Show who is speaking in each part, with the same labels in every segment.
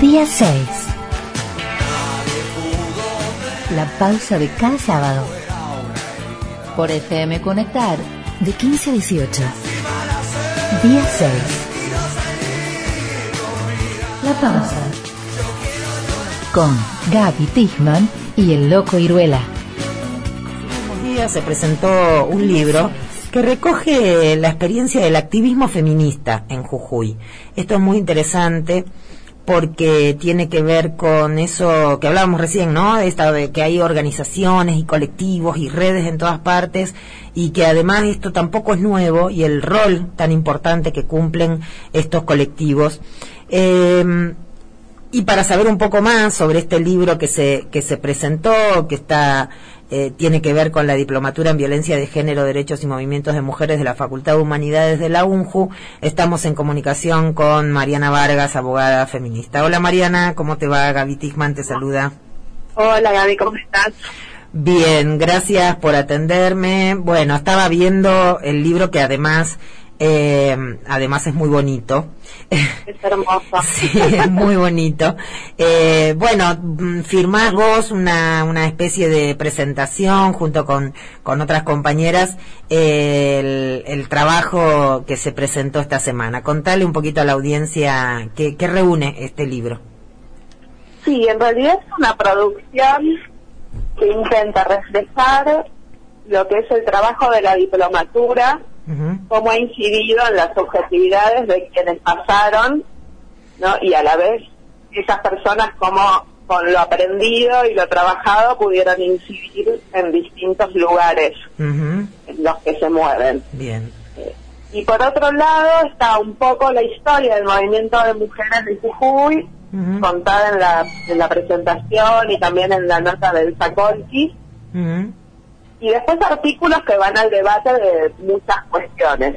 Speaker 1: Día 6. La pausa de cada sábado. Por FM Conectar, de 15 a 18. Día 6. La pausa. Con Gaby Tichman y el Loco Iruela.
Speaker 2: día se presentó un libro que recoge la experiencia del activismo feminista en Jujuy. Esto es muy interesante porque tiene que ver con eso que hablábamos recién, ¿no? Esta, de que hay organizaciones y colectivos y redes en todas partes y que además esto tampoco es nuevo y el rol tan importante que cumplen estos colectivos. Eh, y para saber un poco más sobre este libro que se, que se presentó, que está, eh, tiene que ver con la diplomatura en violencia de género, derechos y movimientos de mujeres de la Facultad de Humanidades de la UNJU, estamos en comunicación con Mariana Vargas, abogada feminista. Hola Mariana, ¿cómo te va? Gaby Tichman te saluda.
Speaker 3: Hola Gaby, ¿cómo estás?
Speaker 2: Bien, gracias por atenderme. Bueno, estaba viendo el libro que además eh, además es muy bonito.
Speaker 3: Es hermoso.
Speaker 2: sí, es muy bonito. Eh, bueno, mm, firmás vos una, una especie de presentación junto con, con otras compañeras eh, el, el trabajo que se presentó esta semana. Contale un poquito a la audiencia qué, qué reúne este libro.
Speaker 3: Sí, en realidad es una producción que intenta reflejar lo que es el trabajo de la diplomatura Cómo ha incidido en las subjetividades de quienes pasaron, ¿no? Y a la vez esas personas como con lo aprendido y lo trabajado pudieron incidir en distintos lugares en los que se mueven.
Speaker 2: Bien.
Speaker 3: Y por otro lado está un poco la historia del movimiento de mujeres de Jujuy, contada en la, en la presentación y también en la nota del Sakolki.
Speaker 2: Ujú.
Speaker 3: Y después artículos que van al debate de muchas cuestiones.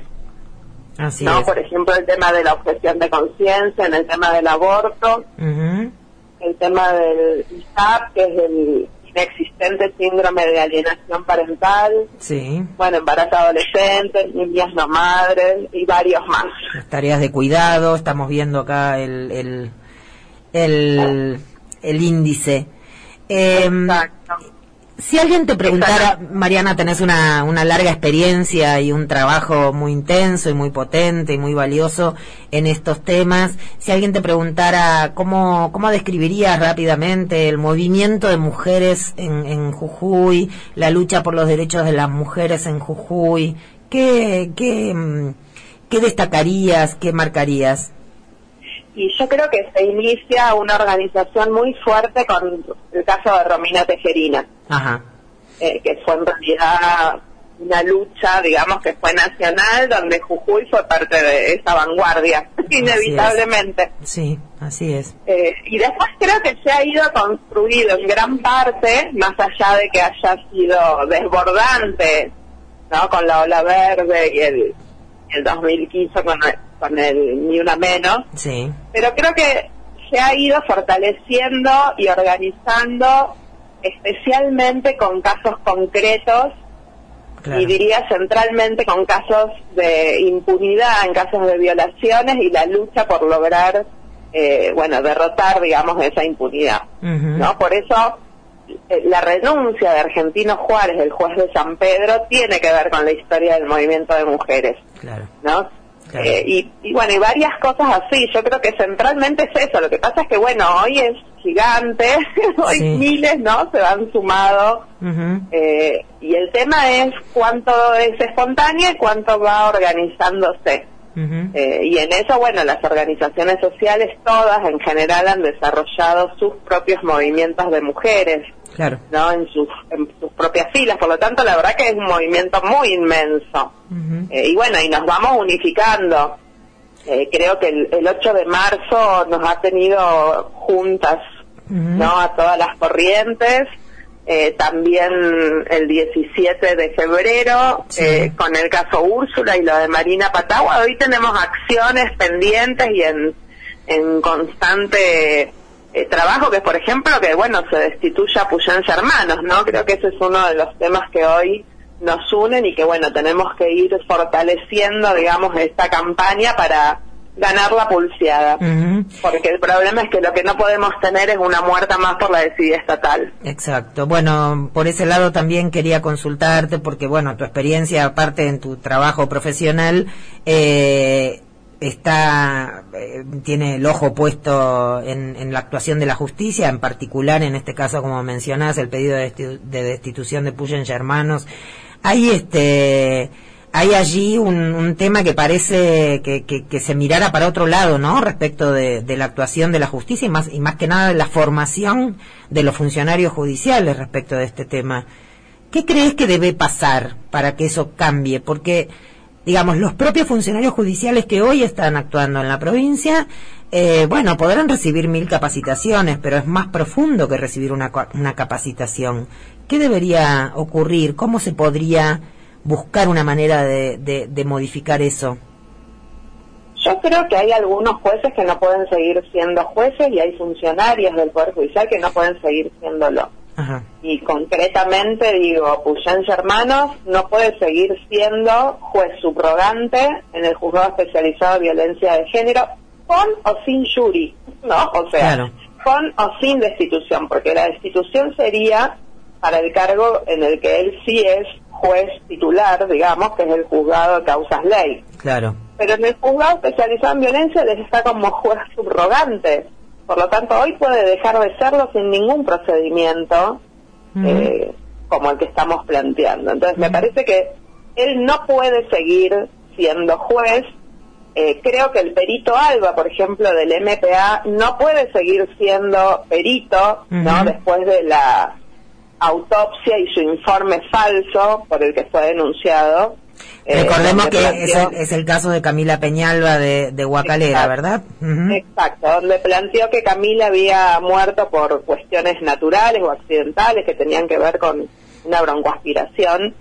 Speaker 2: Así
Speaker 3: ¿no?
Speaker 2: es.
Speaker 3: Por ejemplo, el tema de la objeción de conciencia, en el tema del aborto, el tema del ISAP, que es el inexistente síndrome de alienación parental,
Speaker 2: Sí.
Speaker 3: bueno, embarazo adolescente, niñas no madres y varios más.
Speaker 2: las tareas de cuidado, estamos viendo acá el, el, el, el índice. Em,
Speaker 3: Exacto.
Speaker 2: Si alguien te preguntara, Mariana, tenés una, una larga experiencia y un trabajo muy intenso y muy potente y muy valioso en estos temas. Si alguien te preguntara cómo, cómo describirías rápidamente el movimiento de mujeres en, en Jujuy, la lucha por los derechos de las mujeres en Jujuy, ¿qué, qué, mm, qué destacarías, qué marcarías?
Speaker 3: Y yo creo que se inicia una organización muy fuerte con el caso de Romina Tejerina.
Speaker 2: Ajá.
Speaker 3: eh, que fue en realidad una lucha, digamos, que fue nacional, donde Jujuy fue parte de esa vanguardia, inevitablemente.
Speaker 2: Sí, así es.
Speaker 3: Eh, y después creo que se ha ido construido en gran parte, más allá de que haya sido desbordante, ¿no? Con la ola verde y el, el 2015 con el, con el Ni Una Menos,
Speaker 2: Sí.
Speaker 3: pero creo que se ha ido fortaleciendo y organizando especialmente con casos concretos
Speaker 2: Claro.
Speaker 3: y diría centralmente con casos de impunidad, en casos de violaciones y la lucha por lograr, eh, bueno, derrotar, digamos, esa impunidad. ¿no? Por eso eh, la renuncia de Argentino Juárez, el juez de San Pedro, tiene que ver con la historia del movimiento de mujeres.
Speaker 2: Claro.
Speaker 3: ¿no?
Speaker 2: Claro.
Speaker 3: Eh, y, y bueno, y varias cosas así. Yo creo que centralmente es eso. Lo que pasa es que, bueno, hoy es gigante, hoy
Speaker 2: Sí.
Speaker 3: miles, ¿no? Se han sumado. Eh, y el tema es cuánto es espontáneo y cuánto va organizándose. Eh, y en eso, bueno, las organizaciones sociales todas en general han desarrollado sus propios movimientos de mujeres.
Speaker 2: Claro.
Speaker 3: ¿no? En sus, en sus propias filas. Por lo tanto, la verdad que es un movimiento muy inmenso. Eh, y bueno, y nos vamos unificando. Eh, creo que el, el 8 de marzo nos ha tenido juntas. ¿no? A todas las corrientes. Eh, también el 17 de febrero,
Speaker 2: Sí.
Speaker 3: eh, con el caso Úrsula y lo de Marina Patagua, hoy tenemos acciones pendientes y en, en constante eh, trabajo, que es, por ejemplo, que, bueno, se destituya a Puyense Hermanos, ¿no? Creo que ese es uno de los temas que hoy nos unen y que, bueno, tenemos que ir fortaleciendo, digamos, esta campaña para ganar la pulseada. Porque el problema es que lo que no podemos tener es una muerta más por la desidia estatal.
Speaker 2: Exacto. Bueno, por ese lado también quería consultarte porque, bueno, tu experiencia, aparte en tu trabajo profesional, eh, está eh, tiene el ojo puesto en, la actuación de la justicia, en particular en este caso, como mencionás, el pedido de, destitución de Puyen Hermanos. Hay este hay allí un, tema que parece que, que, se mirara para otro lado, ¿no? Respecto de, la actuación de la justicia y más, y más que nada de la formación de los funcionarios judiciales respecto de este tema. ¿Qué crees que debe pasar para que eso cambie? Porque digamos, los propios funcionarios judiciales que hoy están actuando en la provincia, eh, bueno, podrán recibir mil capacitaciones, pero es más profundo que recibir una, una capacitación. ¿Qué debería ocurrir? ¿Cómo se podría buscar una manera de, de, modificar eso?
Speaker 3: Yo creo que hay algunos jueces que no pueden seguir siendo jueces y hay funcionarios del Poder Judicial que no pueden seguir siéndolo. Y concretamente digo, Puyense Hermanos no puede seguir siendo juez subrogante en el juzgado especializado de violencia de género con o sin jury, ¿no? O sea, con o sin destitución, porque la destitución sería para el cargo en el que él sí es juez titular, digamos, que es el juzgado de causas ley.
Speaker 2: Claro.
Speaker 3: Pero en el juzgado especializado en violencia les está como juez subrogante. Por lo tanto, hoy puede dejar de serlo sin ningún procedimiento eh, como el que estamos planteando. Entonces, me parece que él no puede seguir siendo juez. Eh, creo que el perito Alba, por ejemplo, del MPA, no puede seguir siendo perito, ¿no? Después de la autopsia y su informe falso por el que fue denunciado.
Speaker 2: Eh, Recordemos que es, el, caso de Camila Peñalba de, de Huacalera, ¿verdad?
Speaker 3: Exacto, donde planteó que Camila había muerto por cuestiones naturales o accidentales que tenían que ver con una broncoaspiración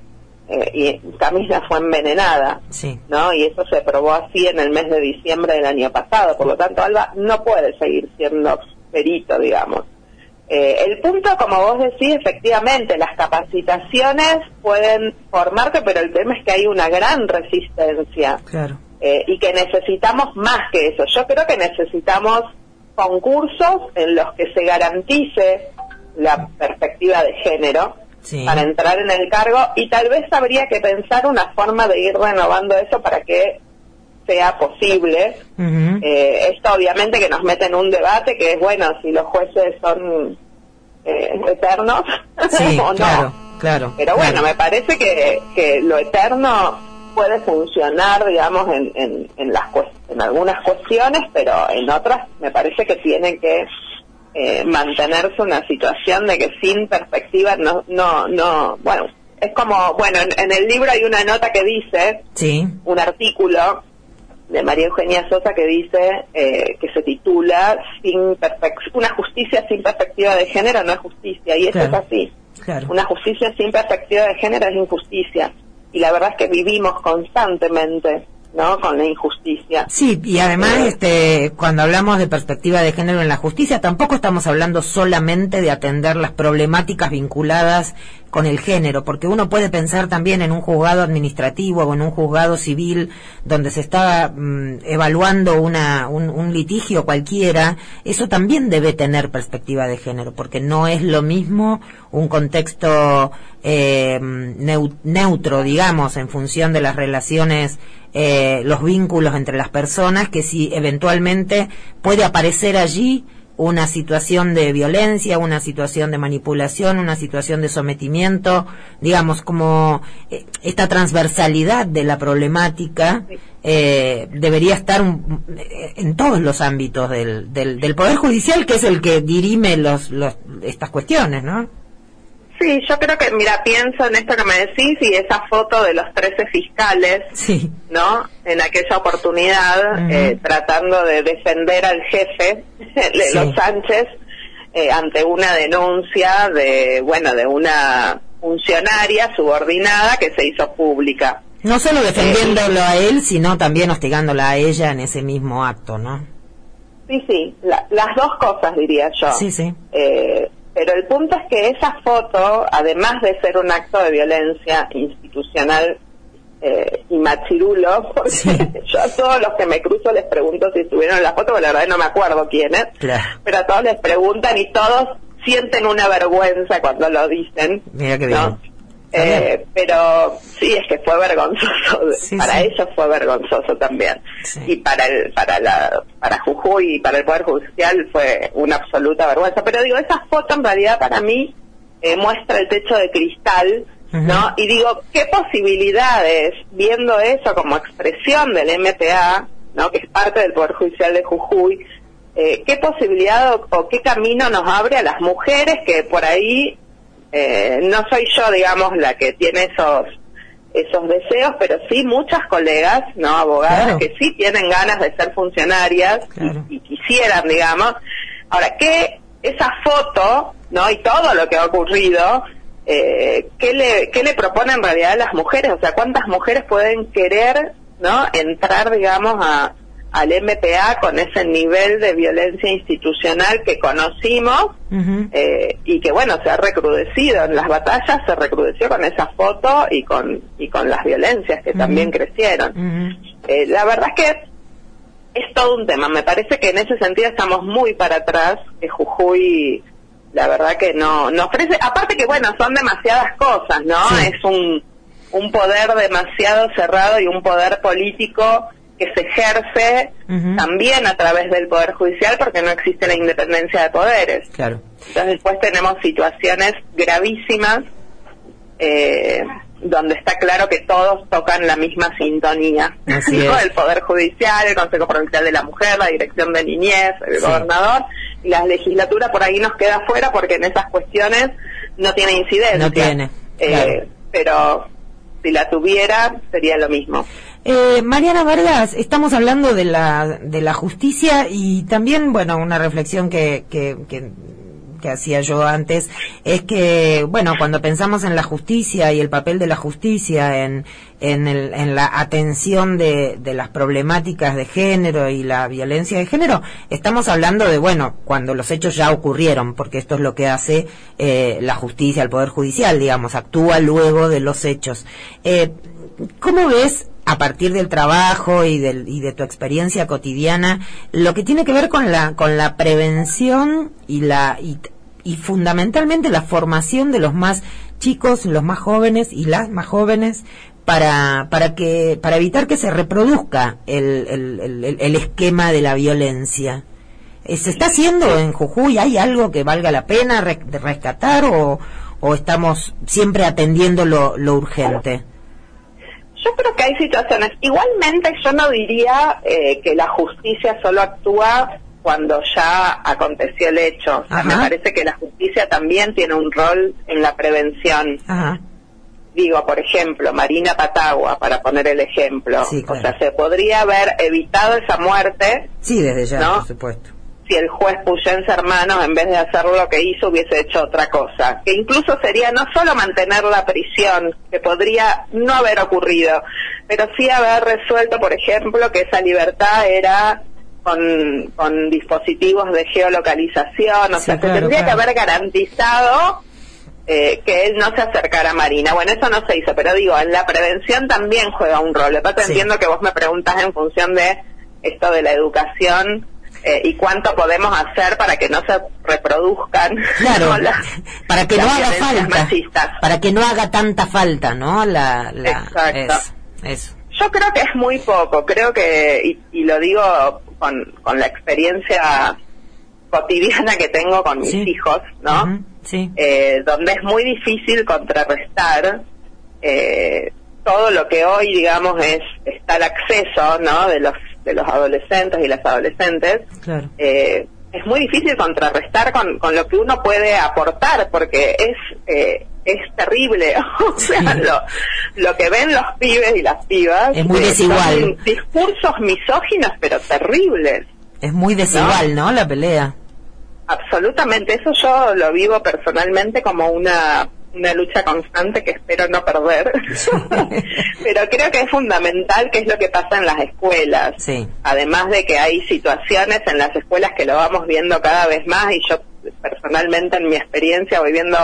Speaker 3: eh, y Camila fue envenenada,
Speaker 2: sí.
Speaker 3: ¿no? Y eso se probó así en el mes de diciembre del año pasado, por lo tanto Alba no puede seguir siendo perito, digamos. Eh, el punto, como vos decís, efectivamente, las capacitaciones pueden formarte, pero el tema es que hay una gran resistencia.
Speaker 2: Claro.
Speaker 3: Eh, y que necesitamos más que eso. Yo creo que necesitamos concursos en los que se garantice la perspectiva de género para entrar en el cargo y tal vez habría que pensar una forma de ir renovando eso para que sea posible. Eh, esto obviamente que nos mete en un debate que es, bueno, si los jueces son eh, eternos o no.
Speaker 2: Claro,
Speaker 3: Pero bueno, me parece que, que lo eterno puede funcionar, digamos, en, en, en, las, en algunas cuestiones, pero en otras me parece que tiene que eh, mantenerse una situación de que sin perspectiva no, no, no, bueno, es como, bueno, en, en el libro hay una nota que dice,
Speaker 2: sí.
Speaker 3: un artículo de María Eugenia Sosa que dice eh, que se titula sin una justicia sin perspectiva de género no es justicia y eso es así una justicia sin perspectiva de género es injusticia y la verdad es que vivimos constantemente ¿no? con la injusticia.
Speaker 2: Sí, y además, eh, este, cuando hablamos de perspectiva de género en la justicia, tampoco estamos hablando solamente de atender las problemáticas vinculadas con el género, porque uno puede pensar también en un juzgado administrativo o en un juzgado civil donde se está mm, evaluando una, un, litigio cualquiera, eso también debe tener perspectiva de género, porque no es lo mismo un contexto eh, neutro, digamos, en función de las relaciones, eh, los vínculos entre las personas, que si eventualmente puede aparecer allí una situación de violencia, una situación de manipulación, una situación de sometimiento, digamos, como eh, esta transversalidad de la problemática eh, debería estar en todos los ámbitos del, del, del, Poder Judicial, que es el que dirime los, los, estas cuestiones, ¿no?
Speaker 3: Sí, yo creo que, mira, pienso en esto que me decís y esa foto de los 13 fiscales,
Speaker 2: sí.
Speaker 3: ¿no? En aquella oportunidad, eh, tratando de defender al jefe de los Sánchez eh, ante una denuncia de, bueno, de una funcionaria subordinada que se hizo pública.
Speaker 2: No solo defendiéndolo a él, sino también hostigándola a ella en ese mismo acto, ¿no?
Speaker 3: Sí, sí, las dos cosas diría yo.
Speaker 2: Sí, sí.
Speaker 3: Eh, pero el punto es que esa foto, además de ser un acto de violencia institucional eh, y machirulo, porque yo a todos los que me cruzo les pregunto si estuvieron en la foto, pero la verdad no me acuerdo quiénes, pero a todos les preguntan y todos sienten una vergüenza cuando lo dicen.
Speaker 2: Mira qué bien.
Speaker 3: Eh, pero sí, es que fue vergonzoso. para ellos fue vergonzoso también. Y para el, para la, para Jujuy y para el Poder Judicial fue una absoluta vergüenza. Pero digo, esa foto en realidad para mí eh, muestra el techo de cristal, ¿no? Y digo, ¿qué posibilidades, viendo eso como expresión del MPA, ¿no? Que es parte del Poder Judicial de Jujuy, eh, qué posibilidad o, qué camino nos abre a las mujeres que por ahí eh, no soy yo, digamos, la que tiene esos esos deseos, pero sí muchas colegas, no abogadas, que sí tienen ganas de ser funcionarias y, quisieran, digamos. Ahora, que esa foto, no y todo lo que ha ocurrido, eh, ¿qué le qué le propone en realidad a las mujeres? O sea, ¿cuántas mujeres pueden querer, no, entrar, digamos, a al MPA con ese nivel de violencia institucional que conocimos eh, y que bueno se ha recrudecido en las batallas se recrudeció con esa foto y con y con las violencias que también crecieron. Eh, la verdad es que es todo un tema. Me parece que en ese sentido estamos muy para atrás que Jujuy la verdad que no no ofrece aparte que bueno son demasiadas cosas no es un un poder demasiado cerrado y un poder político que se ejerce también a través del Poder Judicial porque no existe la independencia de poderes.
Speaker 2: Claro.
Speaker 3: Entonces después tenemos situaciones gravísimas eh, donde está claro que todos tocan la misma sintonía. El Poder Judicial, el Consejo Provincial de la Mujer, la Dirección de Niñez, el gobernador y la legislatura por ahí nos queda fuera porque en esas cuestiones no tiene incidencia.
Speaker 2: No tiene.
Speaker 3: Eh, pero si la tuviera sería lo mismo.
Speaker 2: Eh, Mariana Vargas, estamos hablando de la, de la justicia y también, bueno, una reflexión que, que, que, hacía yo antes es que, bueno, cuando pensamos en la justicia y el papel de la justicia en, en, el, en la atención de, las problemáticas de género y la violencia de género, estamos hablando de, bueno, cuando los hechos ya ocurrieron, porque esto es lo que hace eh, la justicia, el Poder Judicial, digamos, actúa luego de los hechos. Eh, ¿Cómo ves a partir del trabajo y, del, y de tu experiencia cotidiana, lo que tiene que ver con la, con la prevención y, la, y, fundamentalmente la formación de los más chicos, los más jóvenes y las más jóvenes para, para, que, para evitar que se reproduzca el, el, el, esquema de la violencia. Eh, ¿Se está haciendo en Jujuy? ¿Hay algo que valga la pena rescatar o, o estamos siempre atendiendo lo, lo urgente?
Speaker 3: Yo creo que hay situaciones. Igualmente yo no diría eh, que la justicia solo actúa cuando ya aconteció el hecho. O sea, me parece que la justicia también tiene un rol en la prevención. Digo, por ejemplo, Marina Patagua, para poner el ejemplo. O sea, se podría haber evitado esa muerte.
Speaker 2: Sí, desde ya, por supuesto
Speaker 3: si el juez Puyens Hermanos, en vez de hacer lo que hizo, hubiese hecho otra cosa. Que incluso sería no solo mantener la prisión, que podría no haber ocurrido, pero sí haber resuelto, por ejemplo, que esa libertad era con, con dispositivos de geolocalización, o sea, se tendría que haber garantizado eh, que él no se acercara a Marina. Bueno, eso no se hizo, pero digo, en la prevención también juega un rol. Después entiendo que vos me preguntas en función de esto de la educación eh, y cuánto podemos hacer para que no se reproduzcan
Speaker 2: claro, para que no haga falta para que no haga tanta falta no la,
Speaker 3: Exacto. yo creo que es muy poco creo que y, lo digo con, con la experiencia cotidiana que tengo con mis hijos no
Speaker 2: sí.
Speaker 3: Eh, donde es muy difícil contrarrestar eh, todo lo que hoy digamos es está el acceso no de los de los adolescentes y las adolescentes, eh, es muy difícil contrarrestar con, con, lo que uno puede aportar, porque es, eh, es terrible. o sea, lo, lo, que ven los pibes y las pibas.
Speaker 2: Es muy eh, desigual.
Speaker 3: discursos misóginos, pero terribles.
Speaker 2: Es muy desigual, ¿no? La pelea.
Speaker 3: Absolutamente. Eso yo lo vivo personalmente como una una lucha constante que espero no perder. Pero creo que es fundamental que es lo que pasa en las escuelas. Además de que hay situaciones en las escuelas que lo vamos viendo cada vez más y yo personalmente en mi experiencia voy viendo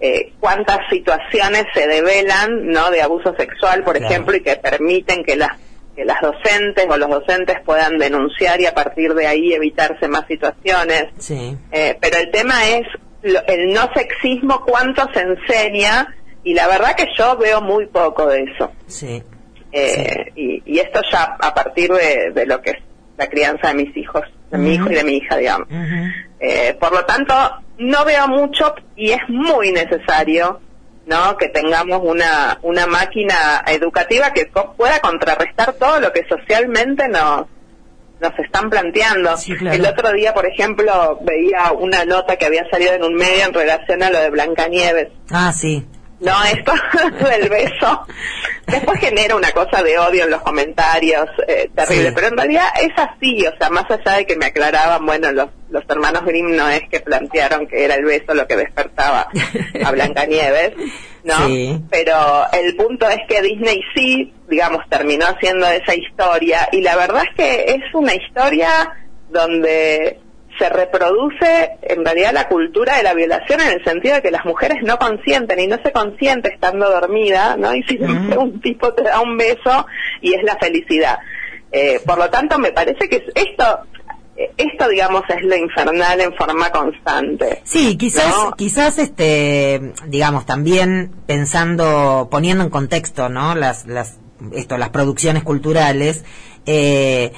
Speaker 3: eh, cuántas situaciones se develan, ¿no? De abuso sexual, por ejemplo, y que permiten que las que las docentes o los docentes puedan denunciar y a partir de ahí evitarse más situaciones.
Speaker 2: Sí.
Speaker 3: Eh, pero el tema es el no sexismo, cuánto se enseña, y la verdad que yo veo muy poco de eso.
Speaker 2: Sí.
Speaker 3: Eh, y, y esto ya a partir de, de lo que es la crianza de mis hijos, de mi hijo y de mi hija, digamos. Eh, por lo tanto, no veo mucho y es muy necesario ¿no? que tengamos una, una máquina educativa que co- pueda contrarrestar todo lo que socialmente nos, nos están planteando.
Speaker 2: Sí, claro.
Speaker 3: El otro día, por ejemplo, veía una nota que había salido en un medio en relación a lo de Blancanieves.
Speaker 2: Ah, sí.
Speaker 3: No, esto del beso. Después genera una cosa de odio en los comentarios, eh, terrible.
Speaker 2: Sí.
Speaker 3: Pero en realidad es así, o sea, más allá de que me aclaraban, bueno, los, los hermanos Grimm no es que plantearon que era el beso lo que despertaba a Blancanieves, ¿no?
Speaker 2: Sí.
Speaker 3: Pero el punto es que Disney sí, digamos, terminó haciendo esa historia y la verdad es que es una historia donde se reproduce en realidad la cultura de la violación en el sentido de que las mujeres no consienten y no se consiente estando dormida, ¿no? Y siempre un tipo te da un beso y es la felicidad. Eh, por lo tanto, me parece que esto, esto digamos es lo infernal en forma constante.
Speaker 2: Sí, quizás,
Speaker 3: No.
Speaker 2: quizás, este, digamos, también pensando, poniendo en contexto, ¿no? Las, las, esto, las producciones culturales, eh,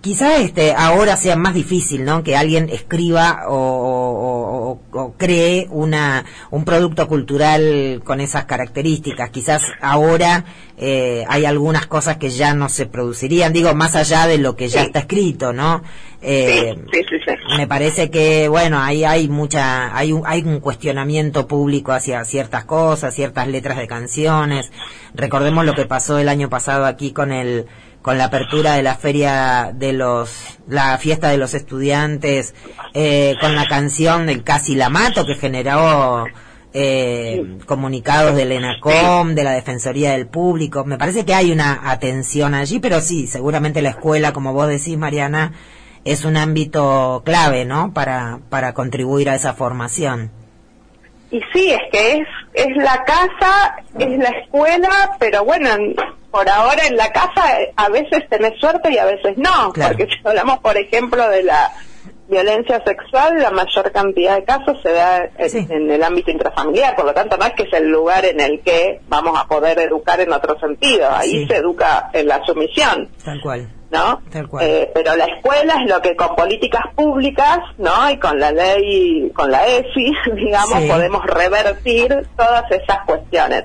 Speaker 2: quizá este ahora sea más difícil no que alguien escriba o, o- o- o cree una un producto cultural con esas características. Quizás ahora eh, hay algunas cosas que ya no se producirían digo más allá de lo que ya
Speaker 3: Sí.
Speaker 2: está escrito no Eh,
Speaker 3: sí, sí,
Speaker 2: me parece que bueno ahí hay mucha hay un, hay un cuestionamiento público hacia ciertas cosas ciertas letras de canciones. Recordemos lo que pasó el año pasado aquí con el con la apertura de la feria de los la fiesta de los estudiantes eh, con la canción del casi la mato que generó eh, comunicados del ENACOM, de la Defensoría del Público. Me parece que hay una atención allí, pero sí, seguramente la escuela, como vos decís, Mariana, es un ámbito clave, ¿no? Para, para contribuir a esa formación.
Speaker 3: Y sí, es que es, es la casa, es la escuela, pero bueno, en- por ahora en la casa a veces tenés suerte y a veces no,
Speaker 2: Claro.
Speaker 3: porque si hablamos, por ejemplo, de la violencia sexual, la mayor cantidad de casos se da en,
Speaker 2: Sí.
Speaker 3: en el ámbito intrafamiliar, por lo tanto no es que es el lugar en el que vamos a poder educar en otro sentido, ahí
Speaker 2: Sí.
Speaker 3: se educa en la sumisión.
Speaker 2: Tal cual.
Speaker 3: ¿no?
Speaker 2: Tal cual.
Speaker 3: Eh, pero la escuela es lo que con políticas públicas, ¿no? Y con la ley, con la EFI, digamos,
Speaker 2: Sí.
Speaker 3: podemos revertir todas esas cuestiones.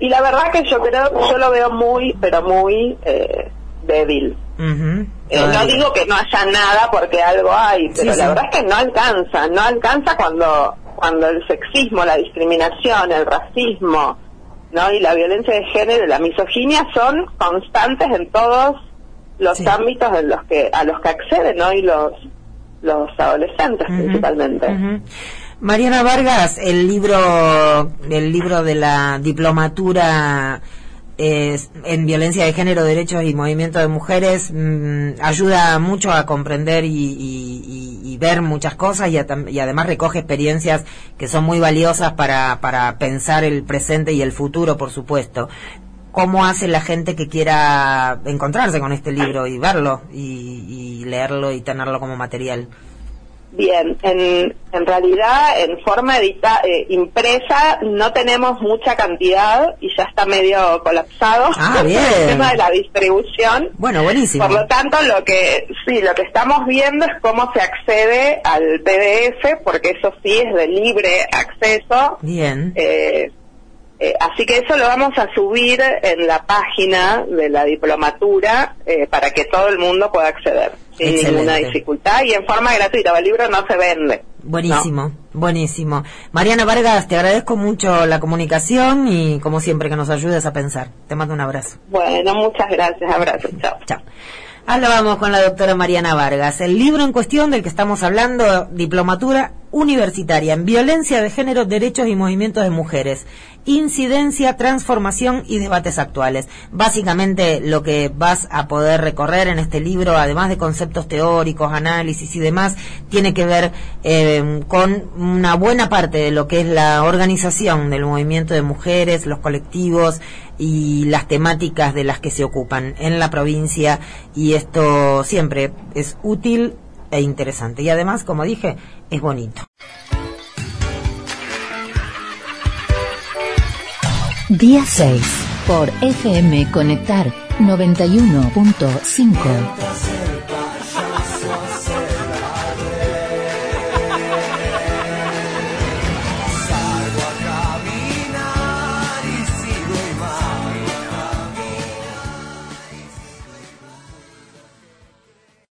Speaker 3: Y la verdad que yo creo, yo lo veo muy, pero muy eh, débil. Eh, no digo que no haya nada porque algo hay, pero
Speaker 2: Sí,
Speaker 3: la
Speaker 2: sí.
Speaker 3: verdad es que no alcanza, no alcanza cuando cuando el sexismo, la discriminación, el racismo, ¿no? Y la violencia de género y la misoginia son constantes en todos los
Speaker 2: Sí.
Speaker 3: ámbitos en los que a los que acceden hoy los los adolescentes principalmente.
Speaker 2: Mariana Vargas, el libro, el libro de la diplomatura en violencia de género, derechos y movimiento de mujeres mm, ayuda mucho a comprender y, ver muchas cosas y, a y además recoge experiencias que son muy valiosas para, para pensar el presente y el futuro, por supuesto. ¿Cómo hace la gente que quiera encontrarse con este libro y verlo y leerlo y tenerlo como material?
Speaker 3: Bien, en, en realidad en forma edita, eh, impresa no tenemos mucha cantidad y ya está medio colapsado
Speaker 2: Ah, bien.
Speaker 3: el tema de la distribución.
Speaker 2: Bueno, buenísimo.
Speaker 3: Por lo tanto, lo que sí, lo que estamos viendo es cómo se accede al PDF, porque eso sí es de libre acceso.
Speaker 2: Bien.
Speaker 3: Eh, eh, así que eso lo vamos a subir en la página de la diplomatura eh, para que todo el mundo pueda acceder sin
Speaker 2: Excelente.
Speaker 3: ninguna dificultad y en forma gratuita. El libro no se vende.
Speaker 2: Buenísimo, buenísimo. Mariana Vargas, te agradezco mucho la comunicación y como siempre que nos ayudes a pensar. Te mando un abrazo.
Speaker 3: Bueno, muchas gracias. Abrazos. Chao.
Speaker 2: Chao. Ahora vamos con la doctora Mariana Vargas. El libro en cuestión del que estamos hablando, Diplomatura universitaria en violencia de género, derechos y movimientos de mujeres, incidencia, transformación y debates actuales. Básicamente lo que vas a poder recorrer en este libro, además de conceptos teóricos, análisis y demás, tiene que ver eh, con una buena parte de lo que es la organización del movimiento de mujeres, los colectivos y las temáticas de las que se ocupan en la provincia y esto siempre es útil e interesante. Y además, como dije, es bonito.
Speaker 1: Día 6 por FM Conectar 91.5.